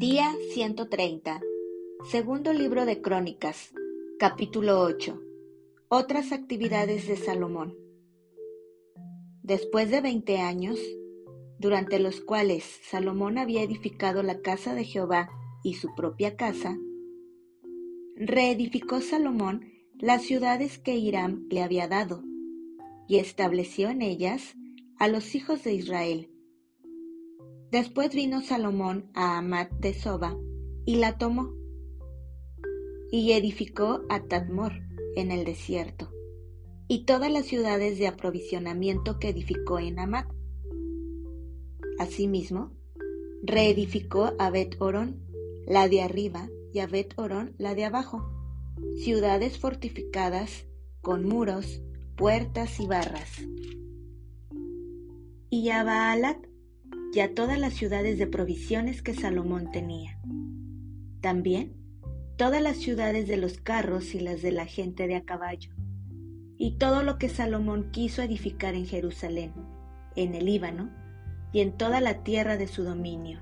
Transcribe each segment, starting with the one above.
Día 130. Segundo libro de Crónicas. Capítulo 8. Otras actividades de Salomón. Después de veinte años, durante los cuales Salomón había edificado la casa de Jehová y su propia casa, reedificó Salomón las ciudades que Hiram le había dado, y estableció en ellas a los hijos de Israel. Después vino Salomón a Amat de Soba y la tomó, y edificó a Tadmor en el desierto, y todas las ciudades de aprovisionamiento que edificó en Amat. Asimismo, reedificó a Bet Orón, la de arriba, y a Bet Orón, la de abajo, ciudades fortificadas con muros, puertas y barras. Y a Baalat y a todas las ciudades de provisiones que Salomón tenía. También todas las ciudades de los carros y las de la gente de a caballo, y todo lo que Salomón quiso edificar en Jerusalén, en el Líbano y en toda la tierra de su dominio,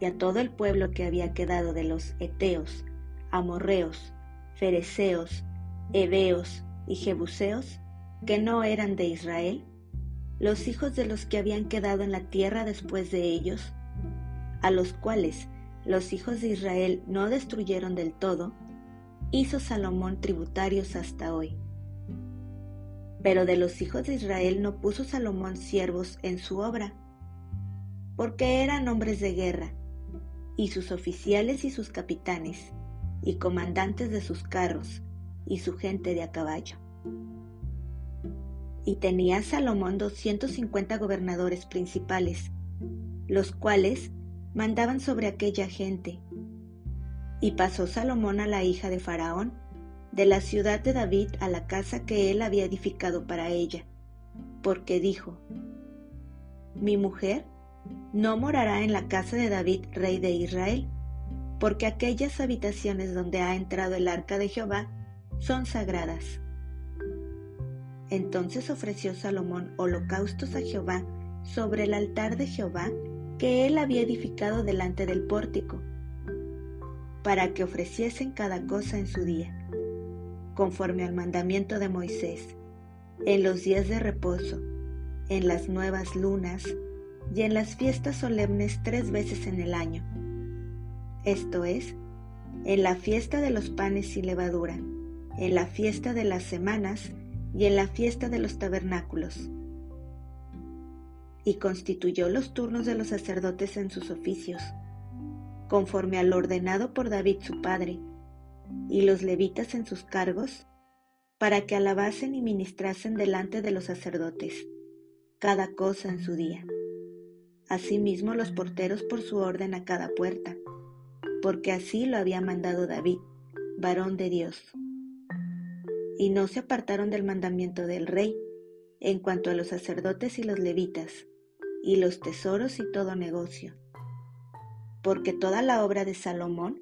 y a todo el pueblo que había quedado de los Eteos, Amorreos, Fereceos, Heveos y Jebuseos, que no eran de Israel, los hijos de los que habían quedado en la tierra después de ellos, a los cuales los hijos de Israel no destruyeron del todo, hizo Salomón tributarios hasta hoy. Pero de los hijos de Israel no puso Salomón siervos en su obra, porque eran hombres de guerra, y sus oficiales y sus capitanes, y comandantes de sus carros, y su gente de a caballo. Y tenía Salomón doscientos cincuenta gobernadores principales, los cuales mandaban sobre aquella gente. Y pasó Salomón a la hija de Faraón, de la ciudad de David a la casa que él había edificado para ella, porque dijo, Mi mujer no morará en la casa de David, rey de Israel, porque aquellas habitaciones donde ha entrado el arca de Jehová son sagradas. Entonces ofreció Salomón holocaustos a Jehová sobre el altar de Jehová que él había edificado delante del pórtico, para que ofreciesen cada cosa en su día, conforme al mandamiento de Moisés, en los días de reposo, en las nuevas lunas y en las fiestas solemnes tres veces en el año. Esto es, en la fiesta de los panes y levadura, en la fiesta de las semanas y en la fiesta de los tabernáculos y constituyó los turnos de los sacerdotes en sus oficios, conforme al ordenado por David su padre, y los levitas en sus cargos, para que alabasen y ministrasen delante de los sacerdotes, cada cosa en su día. Asimismo los porteros por su orden a cada puerta, porque así lo había mandado David, varón de Dios. Y no se apartaron del mandamiento del rey, en cuanto a los sacerdotes y los levitas, y los tesoros y todo negocio. Porque toda la obra de Salomón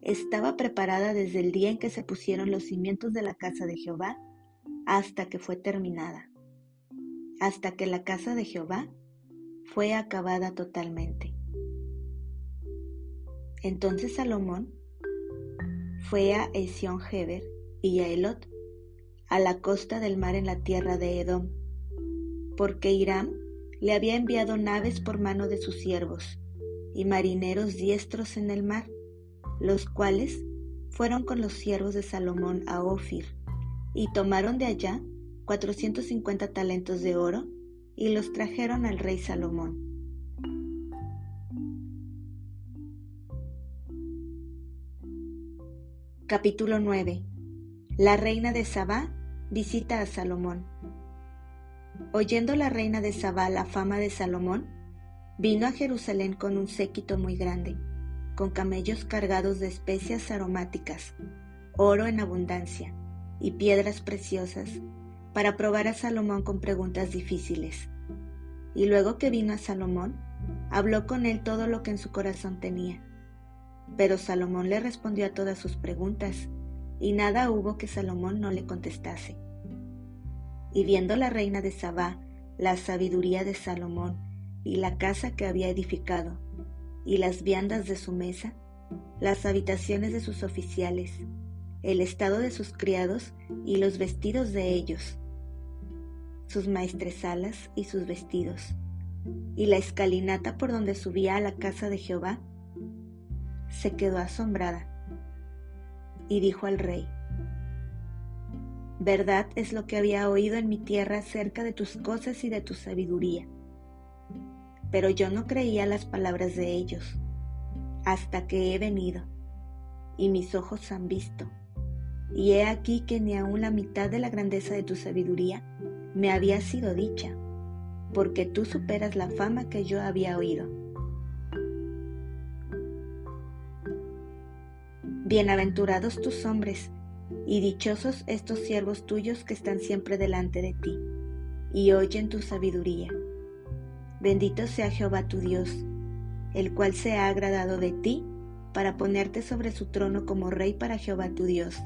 estaba preparada desde el día en que se pusieron los cimientos de la casa de Jehová hasta que fue terminada, hasta que la casa de Jehová fue acabada totalmente. Entonces Salomón fue a Esión Heber y a Elot, a la costa del mar en la tierra de Edom, porque Hiram le había enviado naves por mano de sus siervos y marineros diestros en el mar, los cuales fueron con los siervos de Salomón a Ofir y tomaron de allá cuatrocientos cincuenta talentos de oro y los trajeron al rey Salomón. Capítulo 9 La reina de Sabá visita a Salomón. Oyendo la reina de Sabá la fama de Salomón, vino a Jerusalén con un séquito muy grande, con camellos cargados de especias aromáticas, oro en abundancia y piedras preciosas, para probar a Salomón con preguntas difíciles. Y luego que vino a Salomón, habló con él todo lo que en su corazón tenía. Pero Salomón le respondió a todas sus preguntas, y nada hubo que Salomón no le contestase. Y viendo la reina de Sabá la sabiduría de Salomón y la casa que había edificado, y las viandas de su mesa, las habitaciones de sus oficiales, el estado de sus criados y los vestidos de ellos, sus maestresalas y sus vestidos, y la escalinata por donde subía a la casa de Jehová, se quedó asombrada y dijo al rey, Verdad es lo que había oído en mi tierra acerca de tus cosas y de tu sabiduría. Pero yo no creía las palabras de ellos, hasta que he venido, y mis ojos han visto. Y he aquí que ni aun la mitad de la grandeza de tu sabiduría me había sido dicha, porque tú superas la fama que yo había oído. Bienaventurados tus hombres, y dichosos estos siervos tuyos que están siempre delante de ti, y oyen tu sabiduría. Bendito sea Jehová tu Dios, el cual se ha agradado de ti para ponerte sobre su trono como rey para Jehová tu Dios.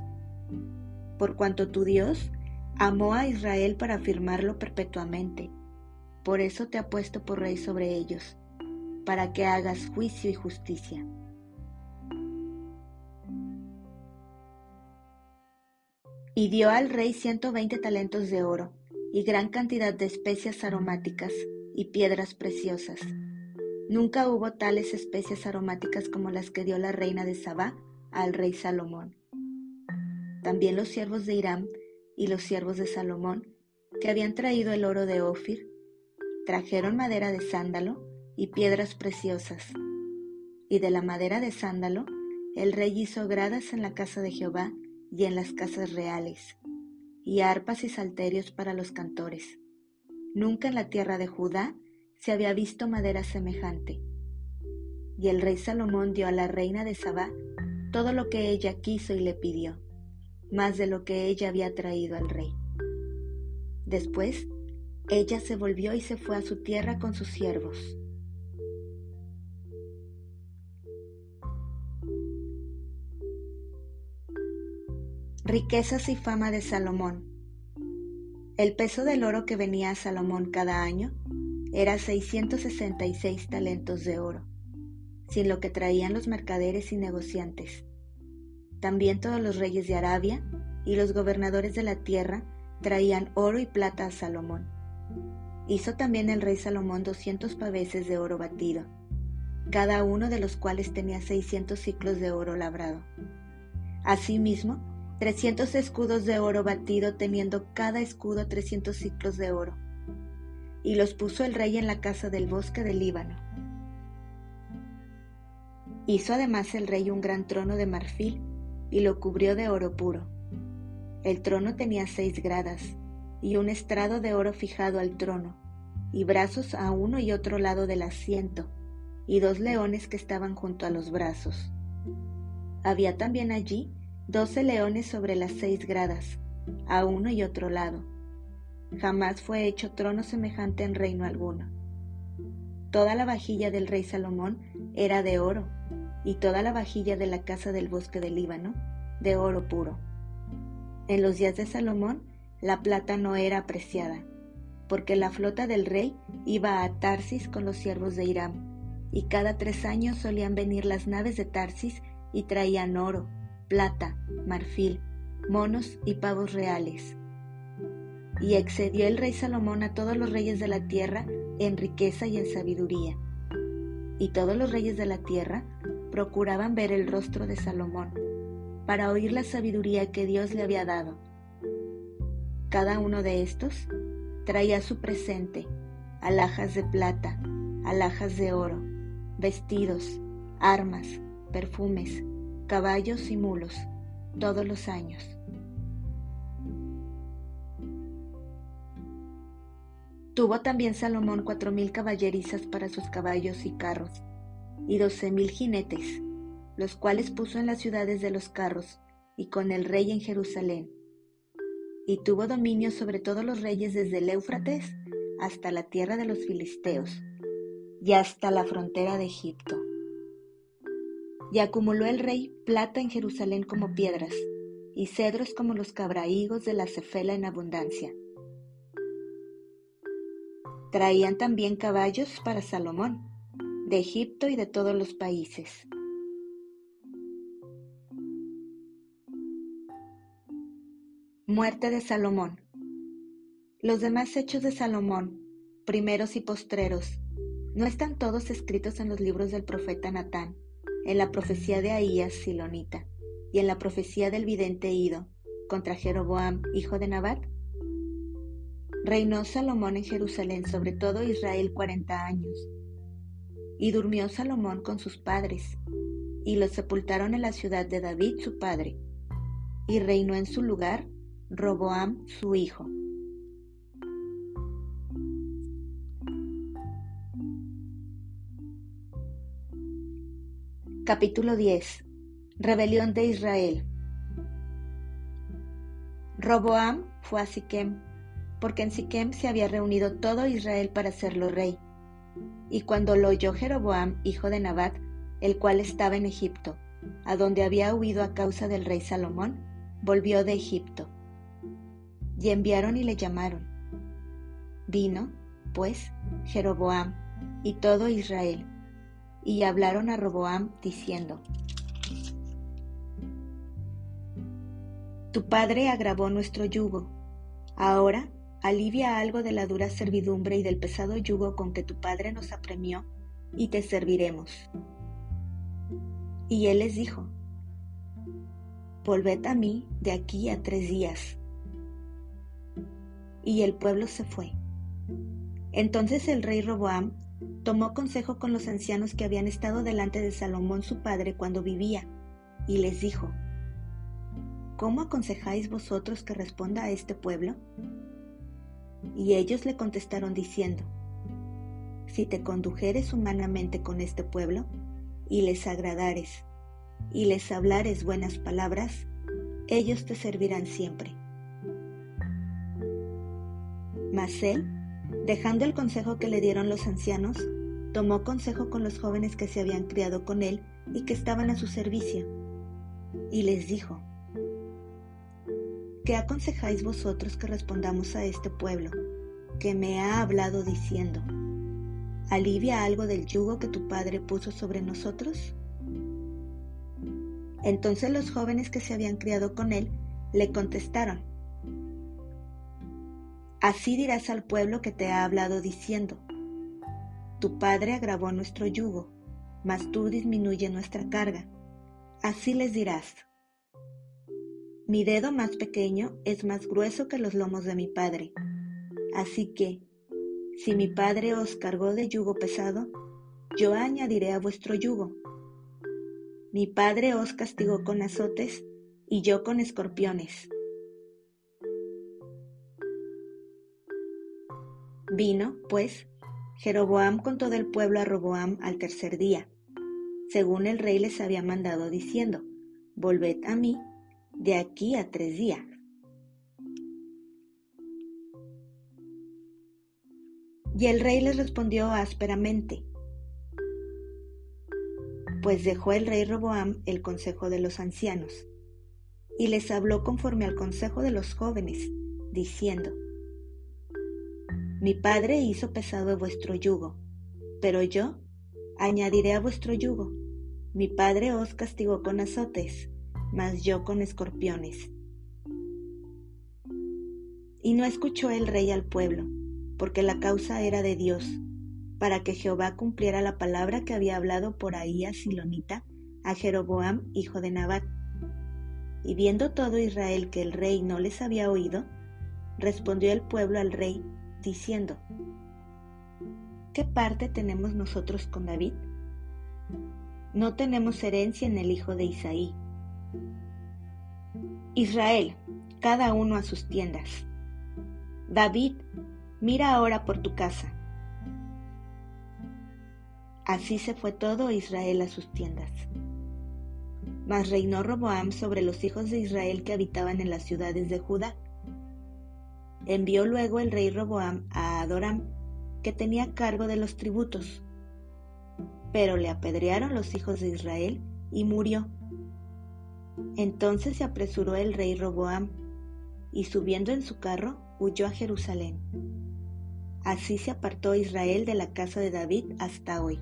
Por cuanto tu Dios amó a Israel para afirmarlo perpetuamente, por eso te ha puesto por rey sobre ellos, para que hagas juicio y justicia. Y dio al rey ciento veinte talentos de oro, y gran cantidad de especias aromáticas y piedras preciosas. Nunca hubo tales especias aromáticas como las que dio la reina de Sabá al rey Salomón. También los siervos de Hiram y los siervos de Salomón, que habían traído el oro de Ofir, trajeron madera de sándalo y piedras preciosas. Y de la madera de sándalo, el rey hizo gradas en la casa de Jehová y en las casas reales, y arpas y salterios para los cantores. Nunca en la tierra de Judá se había visto madera semejante. Y el rey Salomón dio a la reina de Sabá todo lo que ella quiso y le pidió, más de lo que ella había traído al rey. Después, ella se volvió y se fue a su tierra con sus siervos. Riquezas y fama de Salomón. El peso del oro que venía a Salomón cada año era 666 talentos de oro, sin lo que traían los mercaderes y negociantes. También todos los reyes de Arabia y los gobernadores de la tierra traían oro y plata a Salomón. Hizo también el rey Salomón doscientos paveses de oro batido, cada uno de los cuales tenía seiscientos ciclos de oro labrado. Asimismo, trescientos escudos de oro batido teniendo cada escudo trescientos ciclos de oro. Y los puso el rey en la casa del bosque del Líbano. Hizo además el rey un gran trono de marfil y lo cubrió de oro puro. El trono tenía seis gradas y un estrado de oro fijado al trono, y brazos a uno y otro lado del asiento, y dos leones que estaban junto a los brazos. Había también allí doce leones sobre las seis gradas, a uno y otro lado. Jamás fue hecho trono semejante en reino alguno. Toda la vajilla del rey Salomón era de oro, y toda la vajilla de la casa del bosque del Líbano de oro puro. En los días de Salomón la plata no era apreciada, porque la flota del rey iba a Tarsis con los siervos de Hiram, y cada tres años solían venir las naves de Tarsis y traían oro, plata, marfil, monos y pavos reales. Y excedió el rey Salomón a todos los reyes de la tierra en riqueza y en sabiduría. Y todos los reyes de la tierra procuraban ver el rostro de Salomón, para oír la sabiduría que Dios le había dado. Cada uno de estos traía su presente, alhajas de plata, alhajas de oro, vestidos, armas, perfumes, caballos y mulos, todos los años. Tuvo también Salomón cuatro mil caballerizas para sus caballos y carros, y doce mil jinetes, los cuales puso en las ciudades de los carros, y con el rey en Jerusalén. Y tuvo dominio sobre todos los reyes desde el Éufrates hasta la tierra de los filisteos, y hasta la frontera de Egipto y acumuló el rey plata en Jerusalén como piedras, y cedros como los cabrahigos de la cefela en abundancia. Traían también caballos para Salomón, de Egipto y de todos los países. Muerte de Salomón. Los demás hechos de Salomón, primeros y postreros, ¿no están todos escritos en los libros del profeta Natán, en la profecía de Ahías Silonita y en la profecía del vidente Ido contra Jeroboam, hijo de Nabat? Reinó Salomón en Jerusalén sobre todo Israel cuarenta años. Y durmió Salomón con sus padres, y los sepultaron en la ciudad de David su padre, y reinó en su lugar Roboam su hijo. Capítulo 10 Rebelión de Israel Roboam fue a Siquem, porque en Siquem se había reunido todo Israel para hacerlo rey. Y cuando lo oyó Jeroboam, hijo de Nabat, el cual estaba en Egipto, a donde había huido a causa del rey Salomón, volvió de Egipto y enviaron y le llamaron. Vino, pues, Jeroboam y todo Israel, y hablaron a Roboam diciendo, Tu padre agravó nuestro yugo, ahora alivia algo de la dura servidumbre y del pesado yugo con que tu padre nos apremió, y te serviremos. Y él les dijo, Volved a mí de aquí a tres días y el pueblo se fue. Entonces el rey Roboam tomó consejo con los ancianos que habían estado delante de Salomón su padre cuando vivía, y les dijo, ¿Cómo aconsejáis vosotros que responda a este pueblo? Y ellos le contestaron diciendo, Si te condujeres humanamente con este pueblo, y les agradares, y les hablares buenas palabras, ellos te servirán siempre mas él, dejando el consejo que le dieron los ancianos, tomó consejo con los jóvenes que se habían criado con él y que estaban a su servicio, y les dijo, ¿Qué aconsejáis vosotros que respondamos a este pueblo, que me ha hablado diciendo, ¿alivia algo del yugo que tu padre puso sobre nosotros? Entonces los jóvenes que se habían criado con él le contestaron, Así dirás al pueblo que te ha hablado diciendo, Tu padre agravó nuestro yugo, mas tú disminuye nuestra carga. Así les dirás, Mi dedo más pequeño es más grueso que los lomos de mi padre. Así que, si mi padre os cargó de yugo pesado, yo añadiré a vuestro yugo. Mi padre os castigó con azotes y yo con escorpiones. Vino, pues, Jeroboam con todo el pueblo a Roboam al tercer día, según el rey les había mandado diciendo, Volved a mí de aquí a tres días. Y el rey les respondió ásperamente, pues dejó el rey Roboam el consejo de los ancianos, y les habló conforme al consejo de los jóvenes, diciendo, mi padre hizo pesado vuestro yugo, pero yo añadiré a vuestro yugo. Mi padre os castigó con azotes, mas yo con escorpiones. Y no escuchó el rey al pueblo, porque la causa era de Dios, para que Jehová cumpliera la palabra que había hablado por ahí a Silonita, a Jeroboam, hijo de Nabat. Y viendo todo Israel que el rey no les había oído, respondió el pueblo al rey diciendo, ¿qué parte tenemos nosotros con David? No tenemos herencia en el hijo de Isaí. Israel, cada uno a sus tiendas. David, mira ahora por tu casa. Así se fue todo Israel a sus tiendas. Mas reinó Roboam sobre los hijos de Israel que habitaban en las ciudades de Judá Envió luego el rey Roboam a Adoram, que tenía cargo de los tributos. Pero le apedrearon los hijos de Israel y murió. Entonces se apresuró el rey Roboam y subiendo en su carro huyó a Jerusalén. Así se apartó Israel de la casa de David hasta hoy.